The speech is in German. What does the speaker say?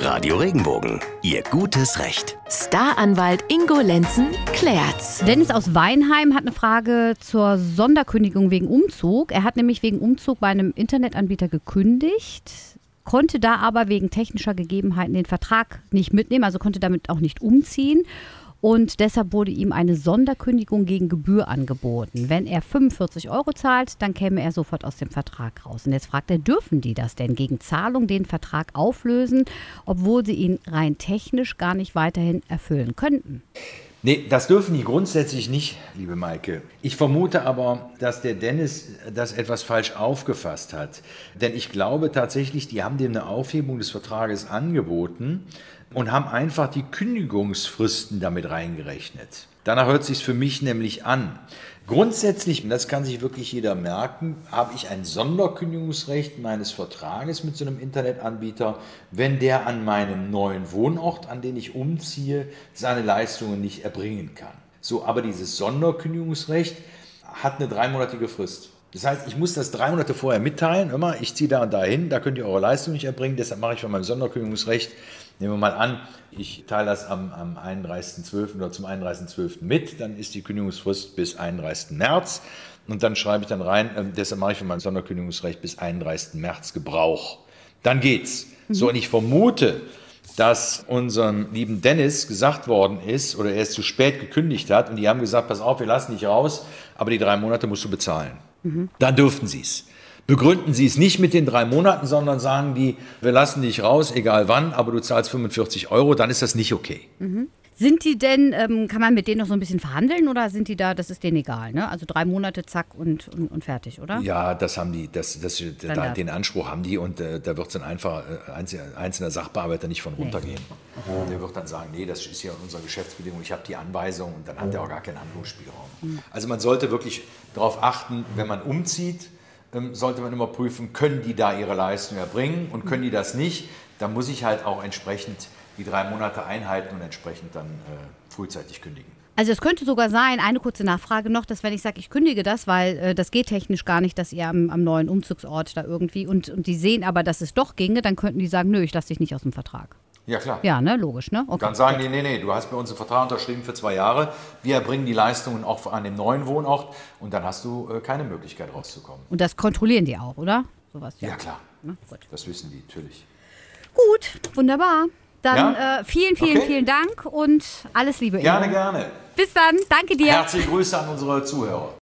Radio Regenbogen, Ihr gutes Recht. Staranwalt Ingo Lenzen klärt's. Dennis aus Weinheim hat eine Frage zur Sonderkündigung wegen Umzug. Er hat nämlich wegen Umzug bei einem Internetanbieter gekündigt, konnte da aber wegen technischer Gegebenheiten den Vertrag nicht mitnehmen, also konnte damit auch nicht umziehen. Und deshalb wurde ihm eine Sonderkündigung gegen Gebühr angeboten. Wenn er 45 Euro zahlt, dann käme er sofort aus dem Vertrag raus. Und jetzt fragt er, dürfen die das denn gegen Zahlung den Vertrag auflösen, obwohl sie ihn rein technisch gar nicht weiterhin erfüllen könnten? Nee, das dürfen die grundsätzlich nicht, liebe Maike. Ich vermute aber, dass der Dennis das etwas falsch aufgefasst hat. Denn ich glaube tatsächlich, die haben dem eine Aufhebung des Vertrages angeboten und haben einfach die Kündigungsfristen damit reingerechnet. Danach hört sich für mich nämlich an. Grundsätzlich, und das kann sich wirklich jeder merken, habe ich ein Sonderkündigungsrecht meines Vertrages mit so einem Internetanbieter, wenn der an meinem neuen Wohnort, an den ich umziehe, seine Leistungen nicht erbringen kann. So, aber dieses Sonderkündigungsrecht hat eine dreimonatige Frist. Das heißt, ich muss das drei Monate vorher mitteilen, immer, ich ziehe da und da hin, da könnt ihr eure Leistung nicht erbringen, deshalb mache ich von meinem Sonderkündigungsrecht, nehmen wir mal an, ich teile das am, am 31.12. oder zum 31.12. mit, dann ist die Kündigungsfrist bis 31. März und dann schreibe ich dann rein, äh, deshalb mache ich von meinem Sonderkündigungsrecht bis 31. März Gebrauch. Dann geht's. Mhm. So, und ich vermute, dass unserem lieben Dennis gesagt worden ist oder er es zu spät gekündigt hat und die haben gesagt, pass auf, wir lassen dich raus, aber die drei Monate musst du bezahlen. Mhm. Dann dürften sie es. Begründen sie es nicht mit den drei Monaten, sondern sagen die, wir lassen dich raus, egal wann, aber du zahlst 45 Euro, dann ist das nicht okay. Mhm. Sind die denn, ähm, kann man mit denen noch so ein bisschen verhandeln oder sind die da, das ist denen egal, ne? Also drei Monate, zack und, und, und fertig, oder? Ja, das haben die, das, das, da, den Anspruch haben die und äh, da wird es dann einfach äh, einzelner Sachbearbeiter nicht von runtergehen. Nee. Der wird dann sagen, nee, das ist ja unsere Geschäftsbedingung, ich habe die Anweisung und dann hat er auch gar keinen Handlungsspielraum. Mhm. Also man sollte wirklich darauf achten, wenn man umzieht, sollte man immer prüfen, können die da ihre Leistung erbringen und können die das nicht, dann muss ich halt auch entsprechend die drei Monate einhalten und entsprechend dann äh, frühzeitig kündigen. Also es könnte sogar sein, eine kurze Nachfrage noch, dass wenn ich sage, ich kündige das, weil äh, das geht technisch gar nicht, dass ihr am, am, neuen Umzugsort da irgendwie und, und die sehen aber, dass es doch ginge, dann könnten die sagen, nö, ich lasse dich nicht aus dem Vertrag. Ja, klar. Ja, ne, logisch, ne? Okay. Dann sagen die, nee, nee, du hast bei uns einen Vertrag unterschrieben für zwei Jahre. Wir erbringen die Leistungen auch an dem neuen Wohnort und dann hast du äh, keine Möglichkeit rauszukommen. Und das kontrollieren die auch, oder? Sowas, ja. ja klar. Ne? Das wissen die natürlich. Gut, wunderbar. Dann ja? äh, vielen, vielen, okay. vielen Dank und alles Liebe. Gerne, Ingo. gerne. Bis dann. Danke dir. Herzliche Grüße an unsere Zuhörer.